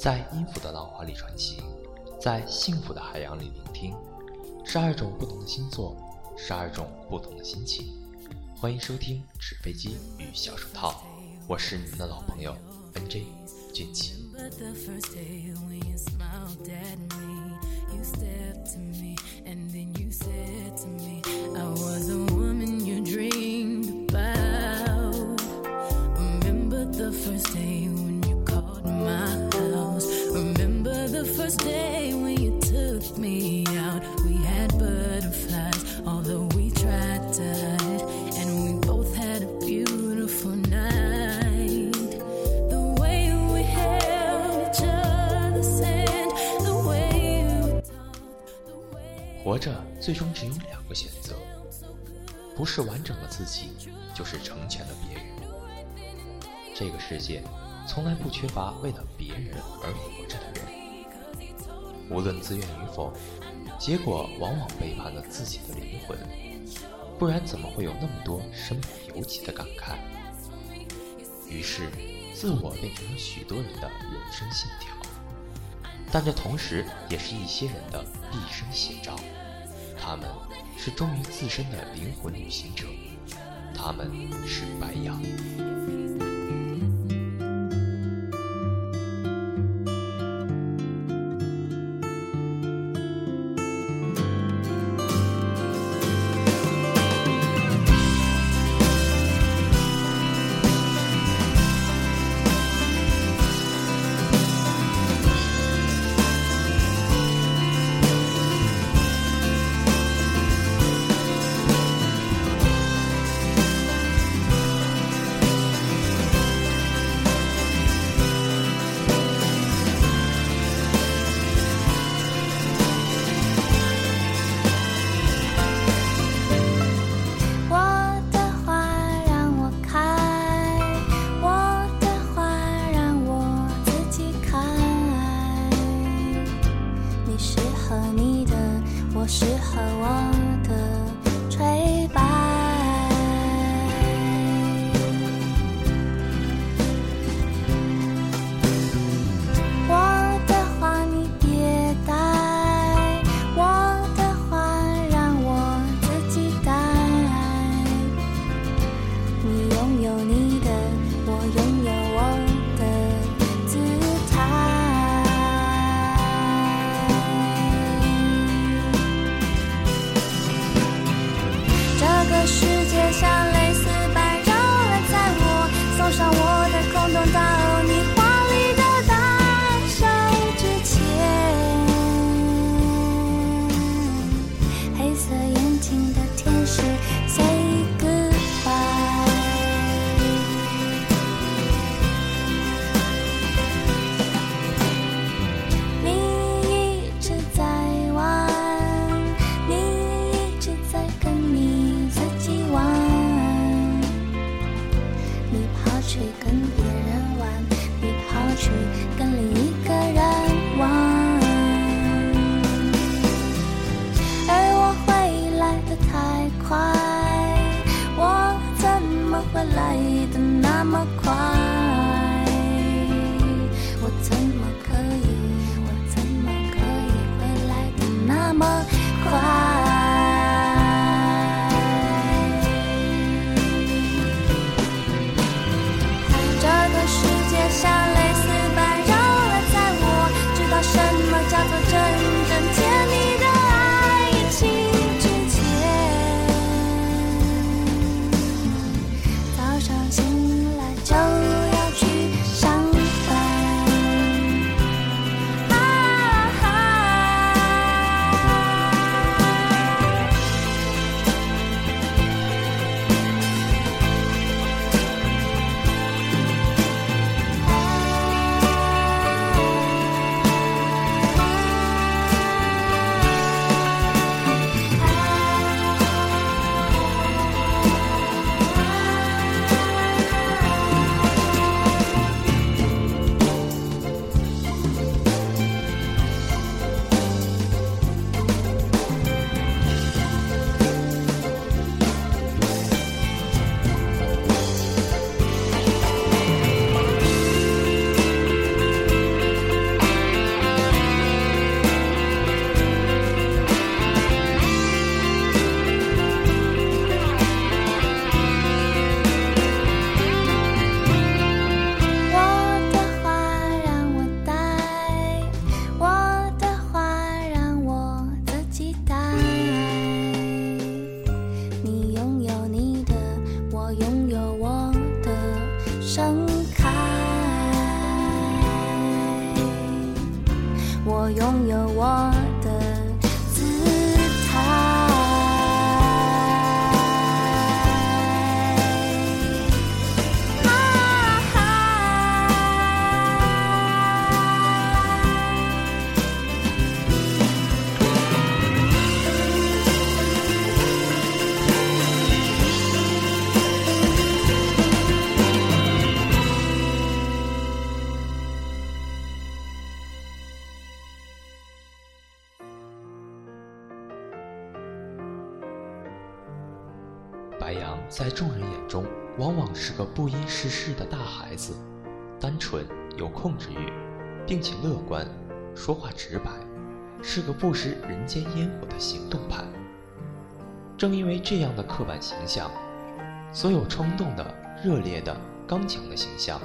在音符的浪花里穿行，在幸福的海洋里聆听。十二种不同的星座，十二种不同的心情。欢迎收听纸飞机与小手套，我是你们的老朋友 NJ 俊奇。最终只有两个选择，不是完整的自己，就是成全了别人。这个世界从来不缺乏为了别人而活着的人，无论自愿与否，结果往往背叛了自己的灵魂。不然怎么会有那么多身不由己的感慨？于是，自我变成了许多人的人生信条，但这同时也是一些人的毕生写照。他们是忠于自身的灵魂旅行者，他们是白羊。适合我的吹白。世界跟别人玩，别跑去跟。有控制欲，并且乐观，说话直白，是个不食人间烟火的行动派。正因为这样的刻板形象，所有冲动的、热烈的、刚强的形象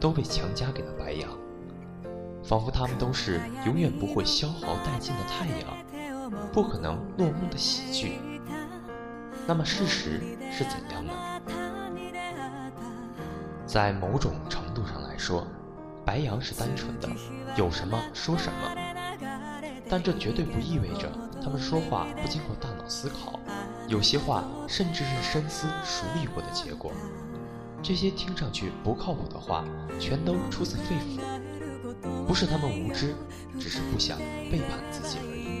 都被强加给了白羊，仿佛他们都是永远不会消耗殆尽的太阳，不可能落幕的喜剧。那么事实是怎样的？在某种程度上来说，白羊是单纯的，有什么说什么。但这绝对不意味着他们说话不经过大脑思考，有些话甚至是深思熟虑过的结果。这些听上去不靠谱的话，全都出自肺腑，不是他们无知，只是不想背叛自己而已。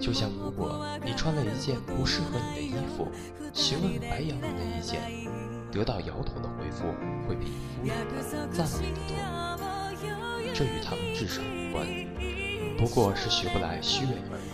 就像如果你穿了一件不适合你的衣服，询问白羊人的意见，得到摇头的回复会比敷衍的赞美的多。这与他们智商无关，不过是学不来虚伪而已。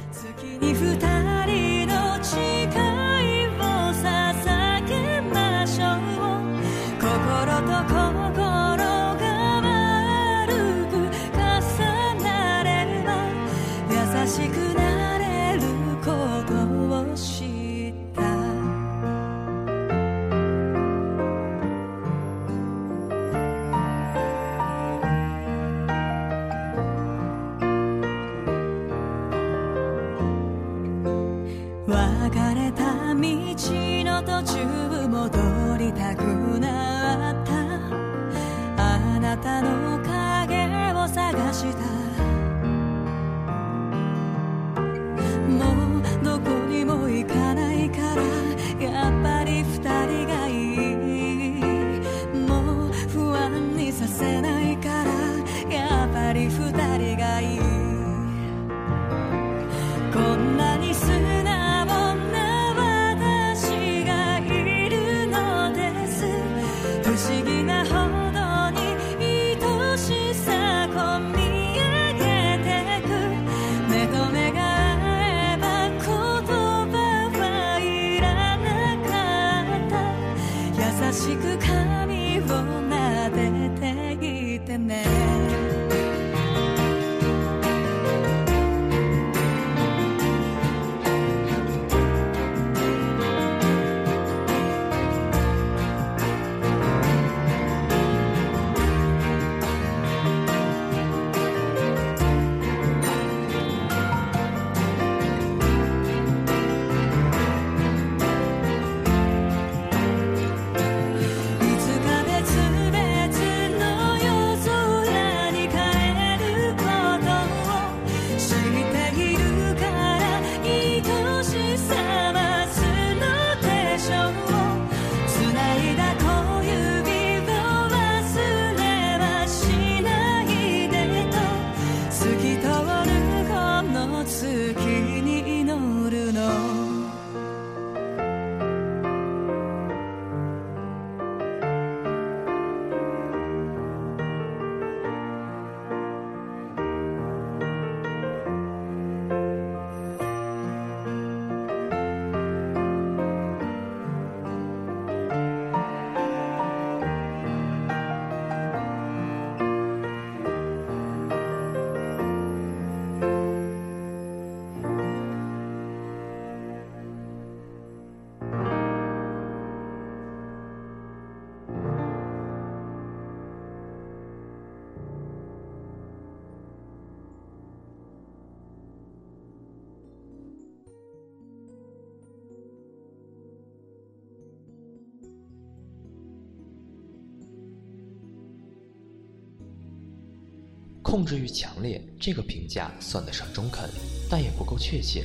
控制欲强烈，这个评价算得上中肯，但也不够确切。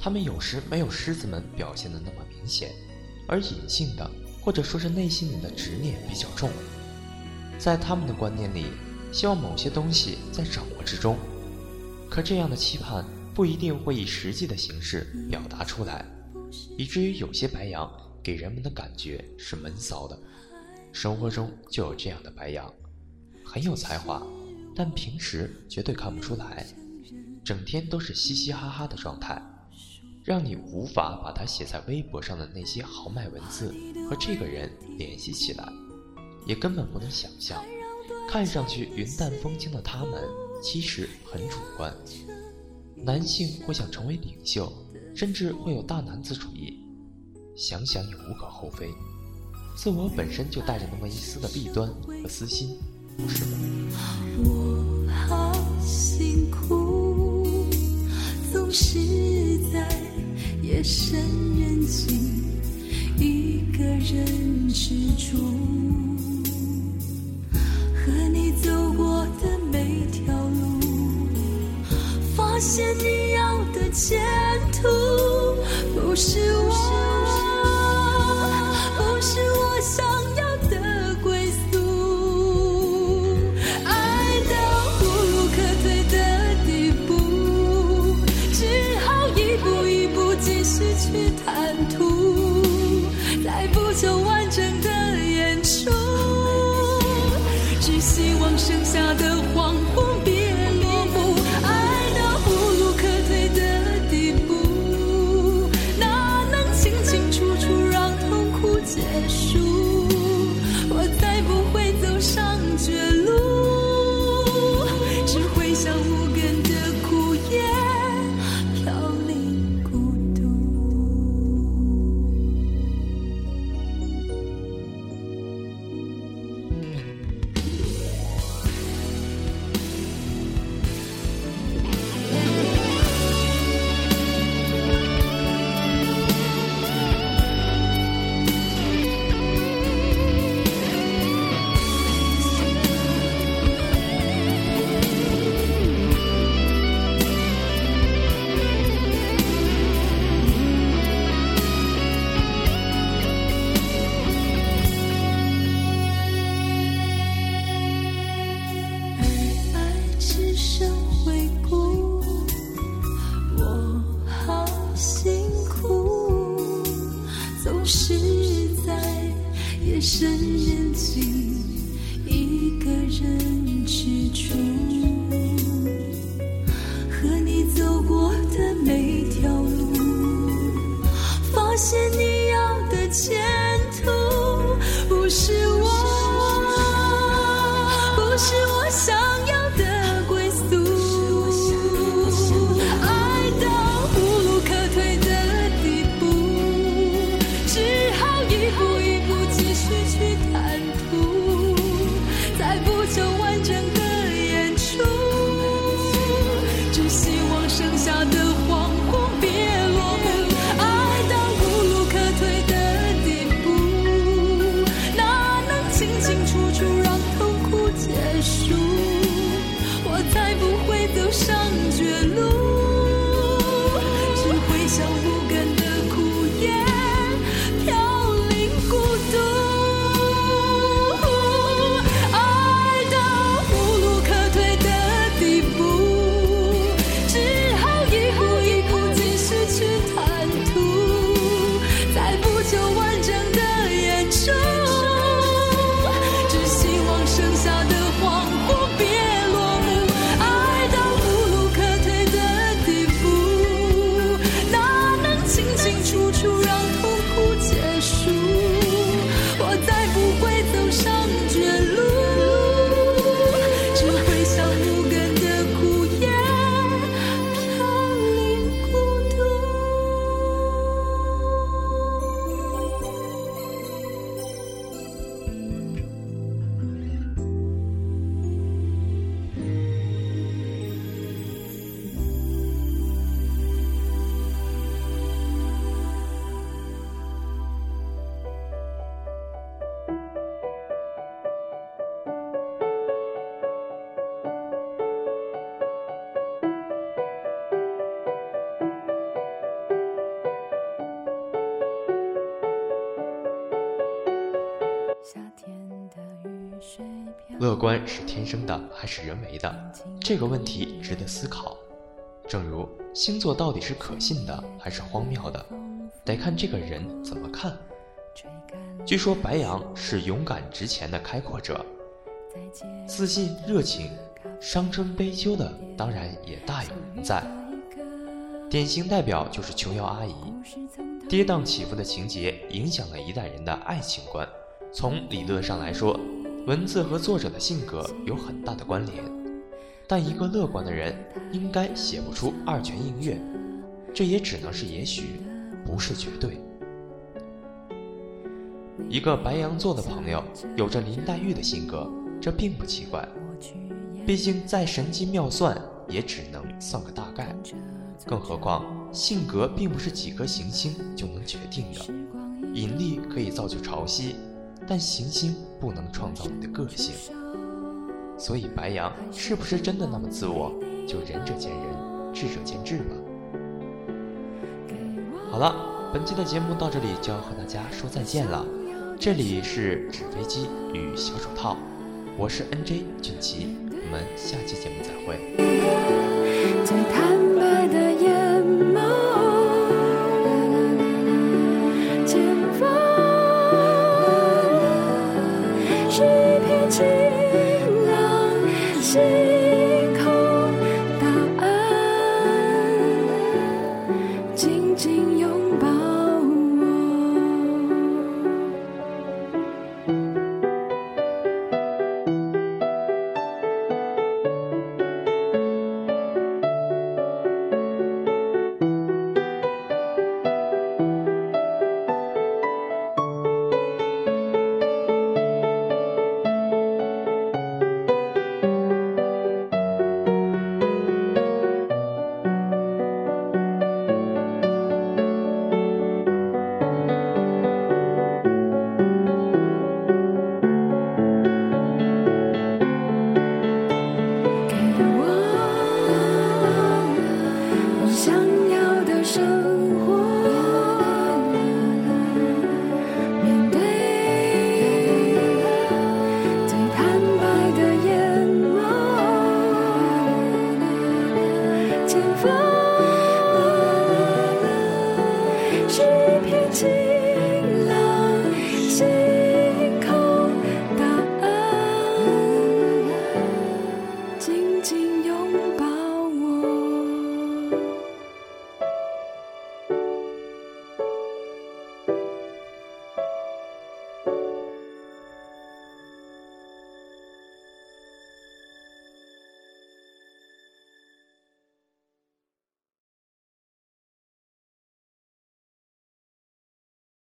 他们有时没有狮子们表现的那么明显，而隐性的，或者说是内心里的执念比较重。在他们的观念里，希望某些东西在掌握之中，可这样的期盼不一定会以实际的形式表达出来，以至于有些白羊给人们的感觉是闷骚的。生活中就有这样的白羊，很有才华。但平时绝对看不出来，整天都是嘻嘻哈哈的状态，让你无法把他写在微博上的那些豪迈文字和这个人联系起来，也根本不能想象，看上去云淡风轻的他们其实很主观。男性会想成为领袖，甚至会有大男子主义，想想也无可厚非。自我本身就带着那么一丝的弊端和私心，我好辛苦，总是在夜深人静一个人吃住，和你走过的每条路，发现你要的前途不是我。走过的每条路，发现你要的乐观是天生的还是人为的？这个问题值得思考。正如星座到底是可信的还是荒谬的，得看这个人怎么看。据说白羊是勇敢直前的开阔者，自信热情，伤春悲秋的当然也大有人在。典型代表就是琼瑶阿姨，跌宕起伏的情节影响了一代人的爱情观。从理论上来说，文字和作者的性格有很大的关联，但一个乐观的人应该写不出二泉映月，这也只能是也许，不是绝对。一个白羊座的朋友有着林黛玉的性格，这并不奇怪，毕竟再神机妙算也只能算个大概，更何况性格并不是几颗行星就能决定的，引力可以造就潮汐，但行星不能创造你的个性。所以白羊是不是真的那么自我，就仁者见仁，智者见智吧。好了，本期的节目到这里就要和大家说再见了。这里是纸飞机与小手套，我是 NJ 俊奇，我们下期节目再会。eternity.